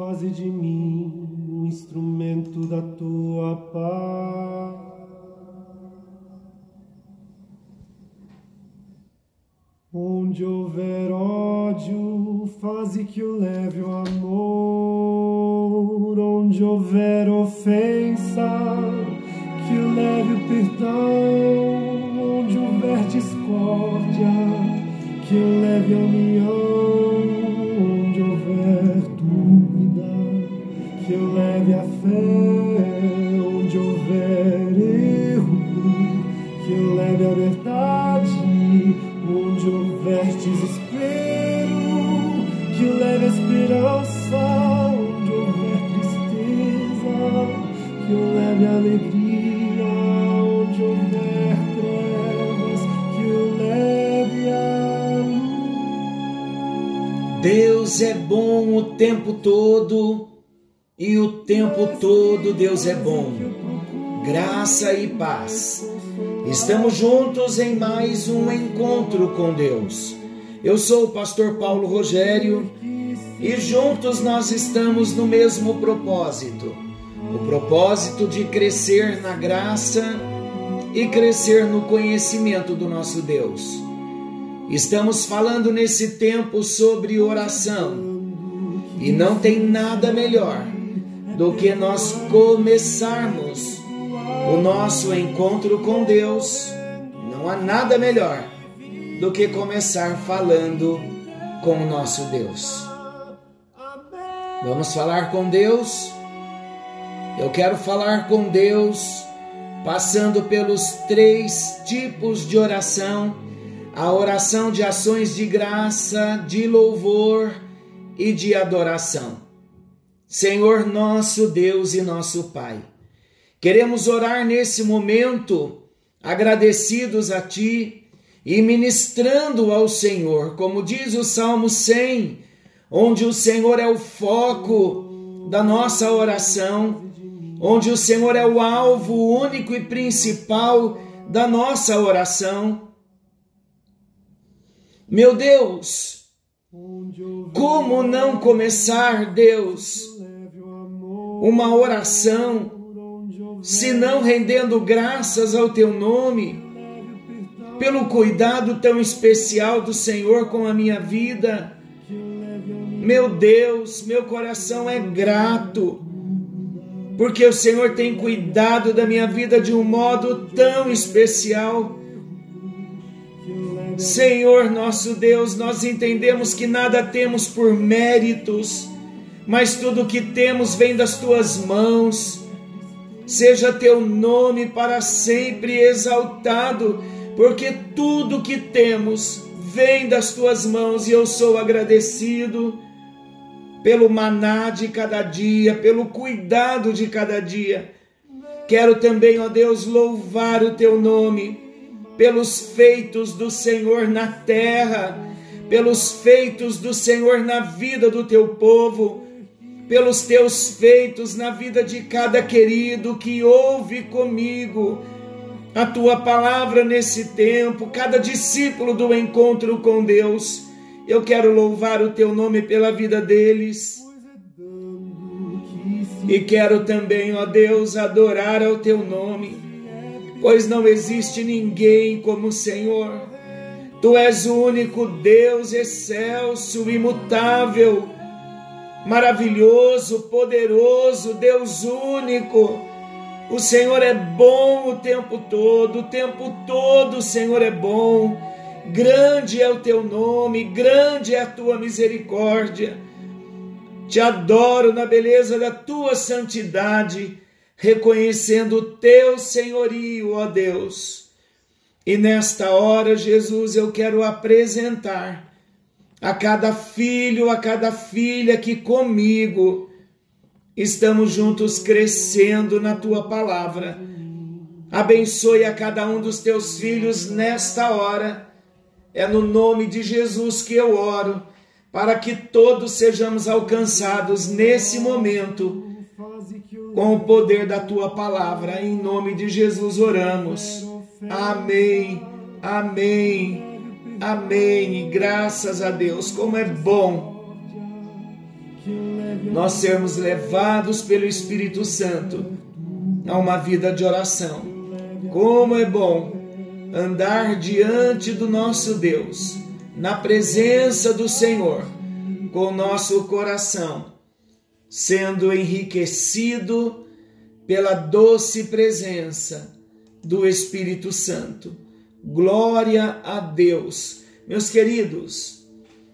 faze de mim um instrumento da tua paz. Onde houver ódio, faze que o leve o amor. Onde houver ofensa, que o leve o perdão. Onde houver discórdia, que o leve a união. Fé. Onde houver erro, que o leve a verdade onde houver desespero, que leve a esperança, onde houver tristeza, que o leve a alegria, onde houver trevas, que o leve a luz. Deus é bom o tempo todo e o tempo todo Deus é bom. Graça e paz. Estamos juntos em mais um encontro com Deus. Eu sou o pastor Paulo Rogério e juntos nós estamos no mesmo propósito: o propósito de crescer na graça e crescer no conhecimento do nosso Deus. Estamos falando nesse tempo sobre oração e não tem nada melhor do que nós começarmos o nosso encontro com Deus, não há nada melhor do que começar falando com o nosso Deus. Vamos falar com Deus? Eu quero falar com Deus passando pelos três tipos de oração: a oração de ações de graça, de louvor e de adoração. Senhor nosso Deus e nosso Pai. Queremos orar nesse momento, agradecidos a Ti e ministrando ao Senhor, como diz o Salmo 100, onde o Senhor é o foco da nossa oração, onde o Senhor é o alvo único e principal da nossa oração. Meu Deus, como não começar, Deus, uma oração se não rendendo graças ao teu nome, pelo cuidado tão especial do Senhor com a minha vida. Meu Deus, meu coração é grato, porque o Senhor tem cuidado da minha vida de um modo tão especial. Senhor nosso Deus, nós entendemos que nada temos por méritos, mas tudo que temos vem das tuas mãos seja teu nome para sempre exaltado, porque tudo que temos vem das tuas mãos e eu sou agradecido pelo maná de cada dia, pelo cuidado de cada dia. Quero também, ó Deus, louvar o teu nome pelos feitos do Senhor na terra, pelos feitos do Senhor na vida do teu povo pelos teus feitos na vida de cada querido que ouve comigo a tua palavra nesse tempo, cada discípulo do encontro com Deus. Eu quero louvar o teu nome pela vida deles. E quero também, ó Deus, adorar ao teu nome, pois não existe ninguém como o Senhor. Tu és o único Deus excelso, imutável, maravilhoso, poderoso, Deus único. O Senhor é bom o tempo todo, o tempo todo o Senhor é bom. Grande é o teu nome, grande é a tua misericórdia. Te adoro na beleza da tua santidade, reconhecendo o teu senhorio, ó Deus. E nesta hora, Jesus, eu quero apresentar a cada filho, a cada filha que comigo estamos juntos crescendo na tua palavra. Abençoe a cada um dos teus filhos nesta hora. É no nome de Jesus que eu oro, para que todos sejamos alcançados nesse momento com o poder da tua palavra. Em nome de Jesus oramos. Amém. Amém. Amém. Graças a Deus. Como é bom nós sermos levados pelo Espírito Santo a uma vida de oração. Como é bom andar diante do nosso Deus, na presença do Senhor, com nosso coração sendo enriquecido pela doce presença do Espírito Santo. Glória a Deus. Meus queridos,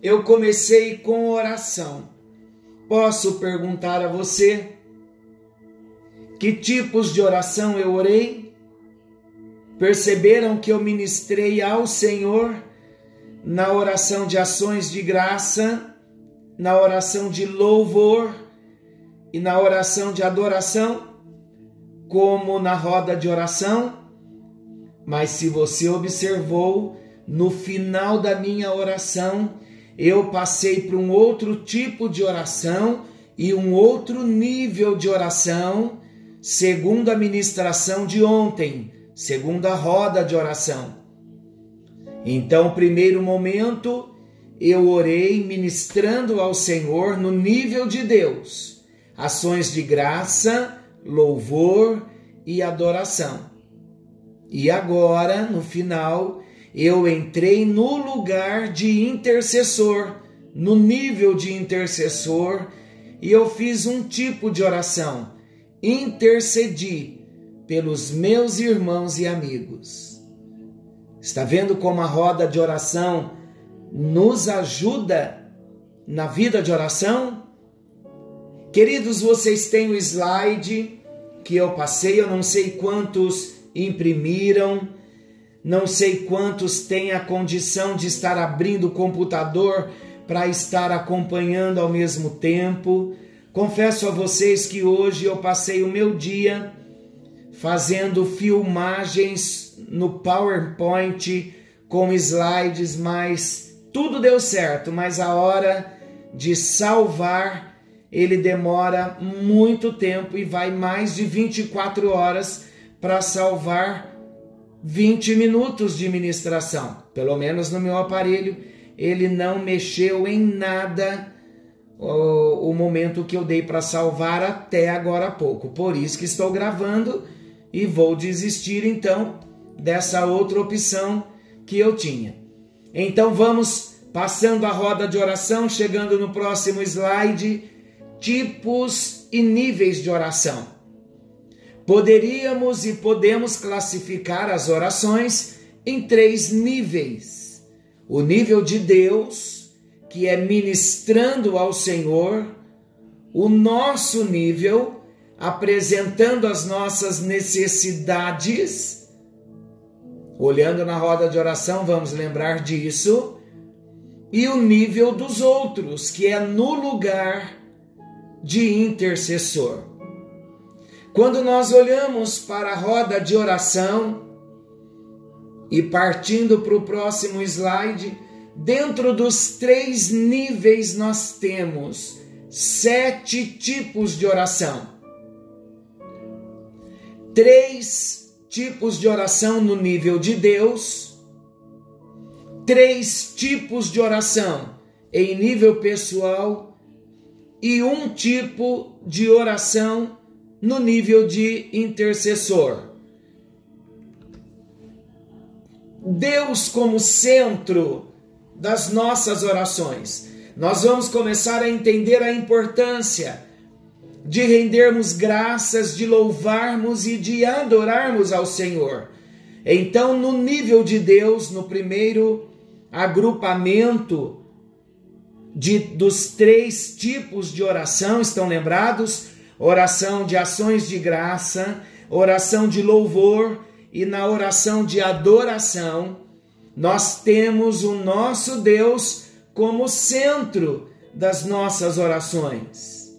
eu comecei com oração. Posso perguntar a você que tipos de oração eu orei? Perceberam que eu ministrei ao Senhor na oração de ações de graça, na oração de louvor e na oração de adoração? como na roda de oração, mas se você observou, no final da minha oração, eu passei para um outro tipo de oração e um outro nível de oração, segundo a ministração de ontem, segundo a roda de oração. Então, primeiro momento, eu orei ministrando ao Senhor no nível de Deus, ações de graça, louvor e adoração. E agora, no final, eu entrei no lugar de intercessor, no nível de intercessor, e eu fiz um tipo de oração. Intercedi pelos meus irmãos e amigos. Está vendo como a roda de oração nos ajuda na vida de oração? Queridos, vocês têm o slide que eu passei, eu não sei quantos imprimiram, não sei quantos têm a condição de estar abrindo o computador para estar acompanhando ao mesmo tempo. Confesso a vocês que hoje eu passei o meu dia fazendo filmagens no PowerPoint com slides, mas tudo deu certo, mas a hora de salvar ele demora muito tempo e vai mais de 24 horas para salvar 20 minutos de ministração. Pelo menos no meu aparelho, ele não mexeu em nada o, o momento que eu dei para salvar até agora há pouco. Por isso que estou gravando e vou desistir então dessa outra opção que eu tinha. Então vamos passando a roda de oração, chegando no próximo slide tipos e níveis de oração. Poderíamos e podemos classificar as orações em três níveis: o nível de Deus, que é ministrando ao Senhor, o nosso nível, apresentando as nossas necessidades. Olhando na roda de oração, vamos lembrar disso. E o nível dos outros, que é no lugar de intercessor. Quando nós olhamos para a roda de oração e partindo para o próximo slide, dentro dos três níveis nós temos sete tipos de oração. Três tipos de oração no nível de Deus, três tipos de oração em nível pessoal e um tipo de oração no nível de intercessor. Deus como centro das nossas orações. Nós vamos começar a entender a importância de rendermos graças, de louvarmos e de adorarmos ao Senhor. Então, no nível de Deus, no primeiro agrupamento de, dos três tipos de oração, estão lembrados? Oração de ações de graça, oração de louvor e na oração de adoração, nós temos o nosso Deus como centro das nossas orações.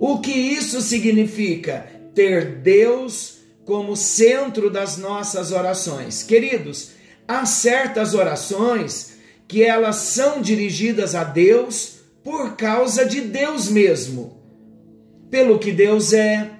O que isso significa? Ter Deus como centro das nossas orações. Queridos, há certas orações que elas são dirigidas a Deus por causa de Deus mesmo, pelo que Deus é,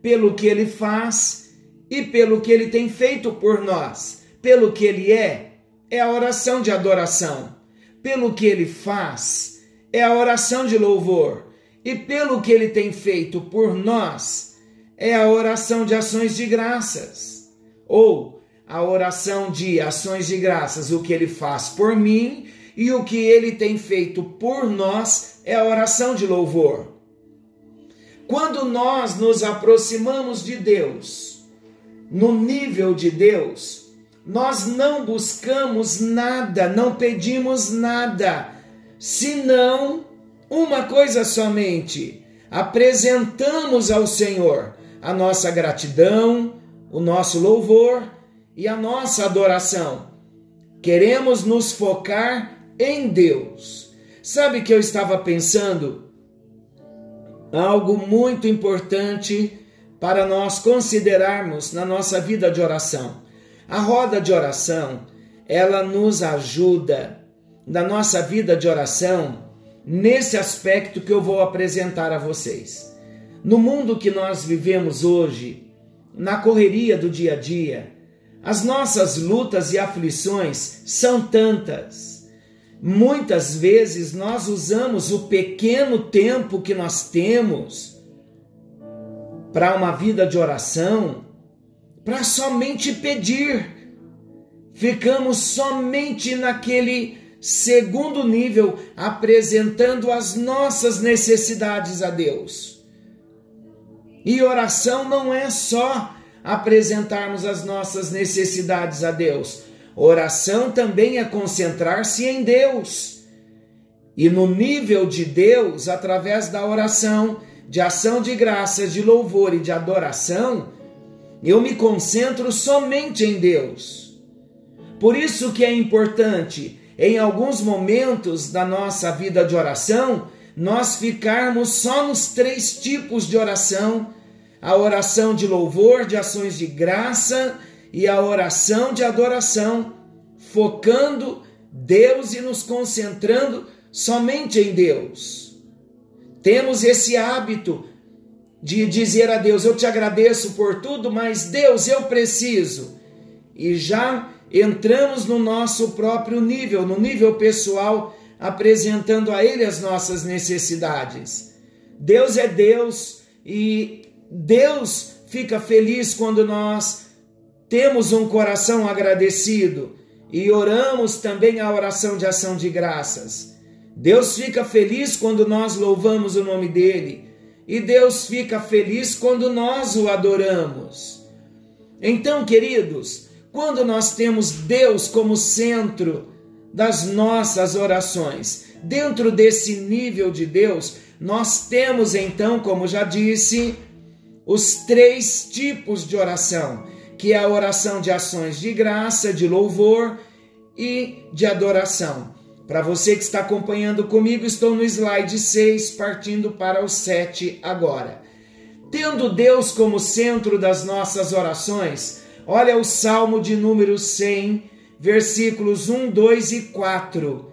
pelo que Ele faz e pelo que Ele tem feito por nós, pelo que Ele é, é a oração de adoração, pelo que Ele faz, é a oração de louvor, e pelo que ele tem feito por nós, é a oração de ações de graças. Ou a oração de ações de graças, o que ele faz por mim e o que ele tem feito por nós é a oração de louvor. Quando nós nos aproximamos de Deus, no nível de Deus, nós não buscamos nada, não pedimos nada, senão uma coisa somente: apresentamos ao Senhor a nossa gratidão, o nosso louvor e a nossa adoração. Queremos nos focar em Deus. Sabe que eu estava pensando algo muito importante para nós considerarmos na nossa vida de oração. A roda de oração, ela nos ajuda na nossa vida de oração nesse aspecto que eu vou apresentar a vocês. No mundo que nós vivemos hoje, na correria do dia a dia, as nossas lutas e aflições são tantas Muitas vezes nós usamos o pequeno tempo que nós temos para uma vida de oração para somente pedir. Ficamos somente naquele segundo nível, apresentando as nossas necessidades a Deus. E oração não é só apresentarmos as nossas necessidades a Deus. Oração também é concentrar-se em Deus. E no nível de Deus, através da oração, de ação de graça, de louvor e de adoração, eu me concentro somente em Deus. Por isso que é importante, em alguns momentos da nossa vida de oração, nós ficarmos só nos três tipos de oração: a oração de louvor, de ações de graça e a oração de adoração, focando Deus e nos concentrando somente em Deus. Temos esse hábito de dizer a Deus: Eu te agradeço por tudo, mas Deus, eu preciso. E já entramos no nosso próprio nível, no nível pessoal, apresentando a Ele as nossas necessidades. Deus é Deus e Deus fica feliz quando nós temos um coração agradecido e oramos também a oração de ação de graças. Deus fica feliz quando nós louvamos o nome dele e Deus fica feliz quando nós o adoramos. Então, queridos, quando nós temos Deus como centro das nossas orações, dentro desse nível de Deus, nós temos então, como já disse, os três tipos de oração que é a oração de ações de graça, de louvor e de adoração. Para você que está acompanhando comigo, estou no slide 6, partindo para o 7 agora. Tendo Deus como centro das nossas orações, olha o Salmo de número 100, versículos 1, 2 e 4.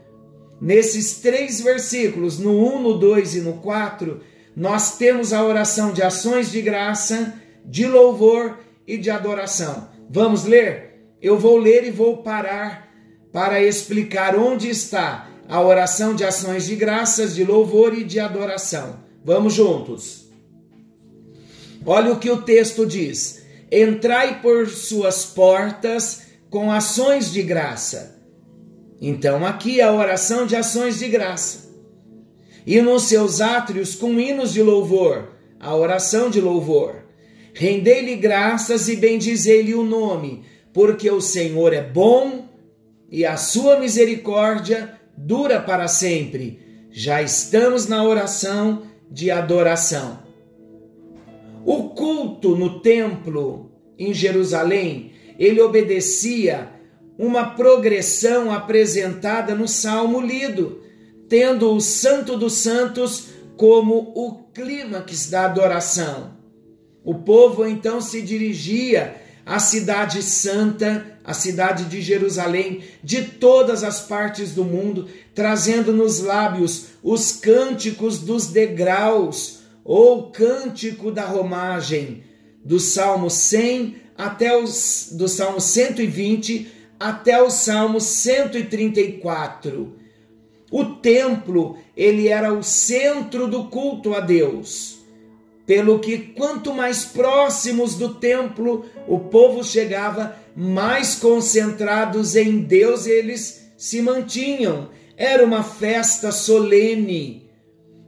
Nesses três versículos, no 1, no 2 e no 4, nós temos a oração de ações de graça, de louvor e de adoração. Vamos ler? Eu vou ler e vou parar para explicar onde está a oração de ações de graças, de louvor e de adoração. Vamos juntos. Olha o que o texto diz: Entrai por suas portas com ações de graça. Então, aqui é a oração de ações de graça. E nos seus átrios com hinos de louvor, a oração de louvor. Rendei-lhe graças e bendizei-lhe o nome, porque o Senhor é bom e a sua misericórdia dura para sempre. Já estamos na oração de adoração. O culto no templo em Jerusalém, ele obedecia uma progressão apresentada no salmo lido, tendo o Santo dos Santos como o clímax da adoração. O povo então se dirigia à cidade santa, à cidade de Jerusalém, de todas as partes do mundo, trazendo nos lábios os cânticos dos degraus, ou cântico da romagem, do Salmo 100 até os do Salmo 120 até o Salmo 134. O templo, ele era o centro do culto a Deus. Pelo que quanto mais próximos do templo o povo chegava, mais concentrados em Deus eles se mantinham. Era uma festa solene.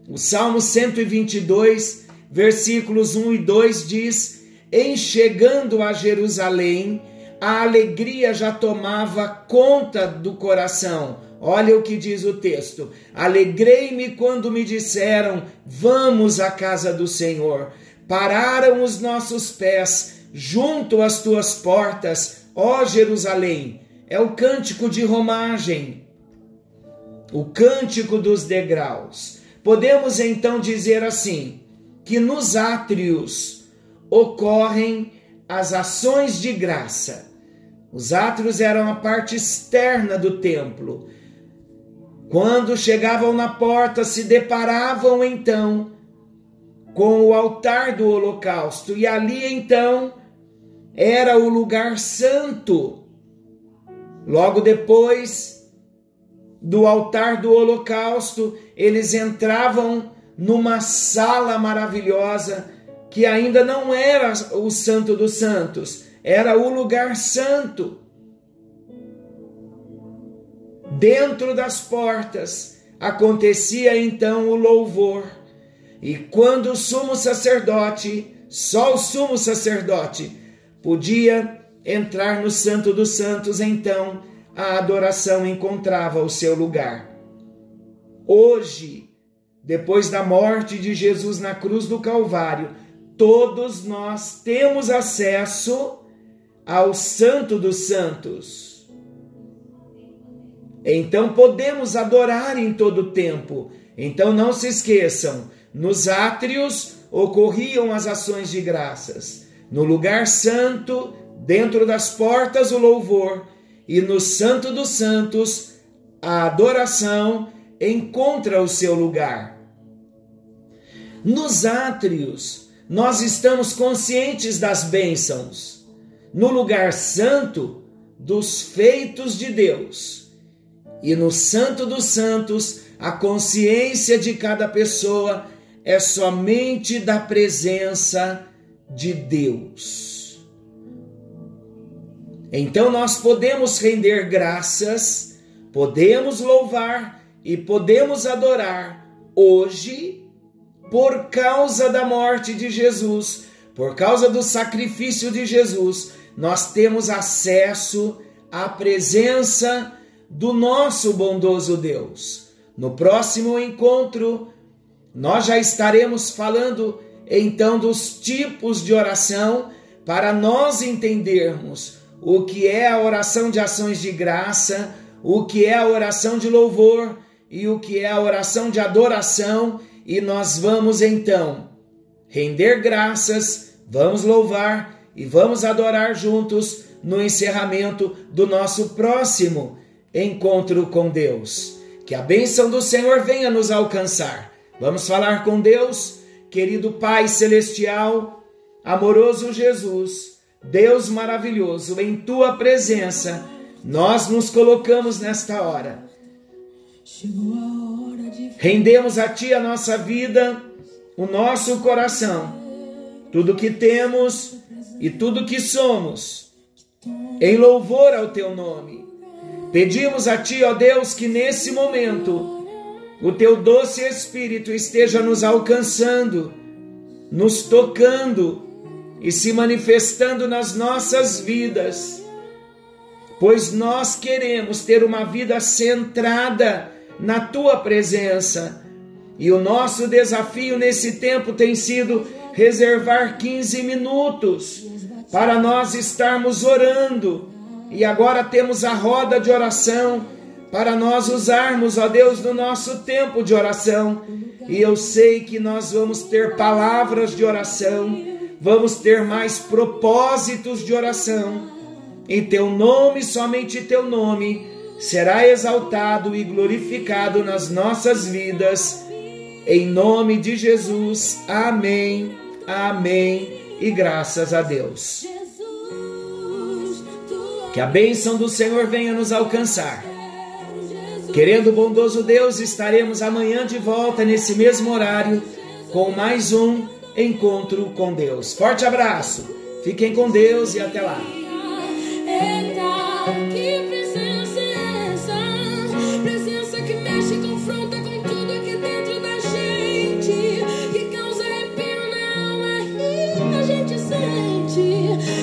O Salmo 122, versículos 1 e 2 diz: Em chegando a Jerusalém, a alegria já tomava conta do coração Olha o que diz o texto: Alegrei-me quando me disseram: Vamos à casa do Senhor. Pararam os nossos pés junto às tuas portas, ó Jerusalém. É o cântico de romagem, o cântico dos degraus. Podemos então dizer assim: que nos átrios ocorrem as ações de graça. Os átrios eram a parte externa do templo quando chegavam na porta, se deparavam então com o altar do holocausto, e ali então era o lugar santo. Logo depois do altar do holocausto, eles entravam numa sala maravilhosa que ainda não era o Santo dos Santos, era o lugar santo dentro das portas acontecia então o louvor. E quando o sumo sacerdote, só o sumo sacerdote, podia entrar no Santo dos Santos, então a adoração encontrava o seu lugar. Hoje, depois da morte de Jesus na cruz do Calvário, todos nós temos acesso ao Santo dos Santos. Então podemos adorar em todo tempo. Então não se esqueçam, nos átrios ocorriam as ações de graças. No lugar santo, dentro das portas, o louvor. E no Santo dos Santos, a adoração encontra o seu lugar. Nos átrios, nós estamos conscientes das bênçãos. No lugar santo, dos feitos de Deus e no Santo dos Santos, a consciência de cada pessoa é somente da presença de Deus. Então nós podemos render graças, podemos louvar e podemos adorar hoje por causa da morte de Jesus, por causa do sacrifício de Jesus, nós temos acesso à presença do nosso bondoso Deus. No próximo encontro, nós já estaremos falando então dos tipos de oração para nós entendermos o que é a oração de ações de graça, o que é a oração de louvor e o que é a oração de adoração, e nós vamos então render graças, vamos louvar e vamos adorar juntos no encerramento do nosso próximo encontro com Deus. Que a bênção do Senhor venha nos alcançar. Vamos falar com Deus, querido Pai Celestial, amoroso Jesus, Deus maravilhoso, em tua presença, nós nos colocamos nesta hora. Rendemos a Ti a nossa vida, o nosso coração, tudo que temos e tudo que somos, em louvor ao Teu nome Pedimos a Ti, ó Deus, que nesse momento o Teu doce Espírito esteja nos alcançando, nos tocando e se manifestando nas nossas vidas, pois nós queremos ter uma vida centrada na Tua presença. E o nosso desafio nesse tempo tem sido reservar 15 minutos para nós estarmos orando e agora temos a roda de oração para nós usarmos, ó Deus, no nosso tempo de oração. E eu sei que nós vamos ter palavras de oração, vamos ter mais propósitos de oração. Em teu nome, somente teu nome, será exaltado e glorificado nas nossas vidas. Em nome de Jesus. Amém. Amém. E graças a Deus. Que a bênção do Senhor venha nos alcançar. Querendo o bondoso Deus, estaremos amanhã de volta nesse mesmo horário com mais um encontro com Deus. Forte abraço, fiquem com Deus e até lá.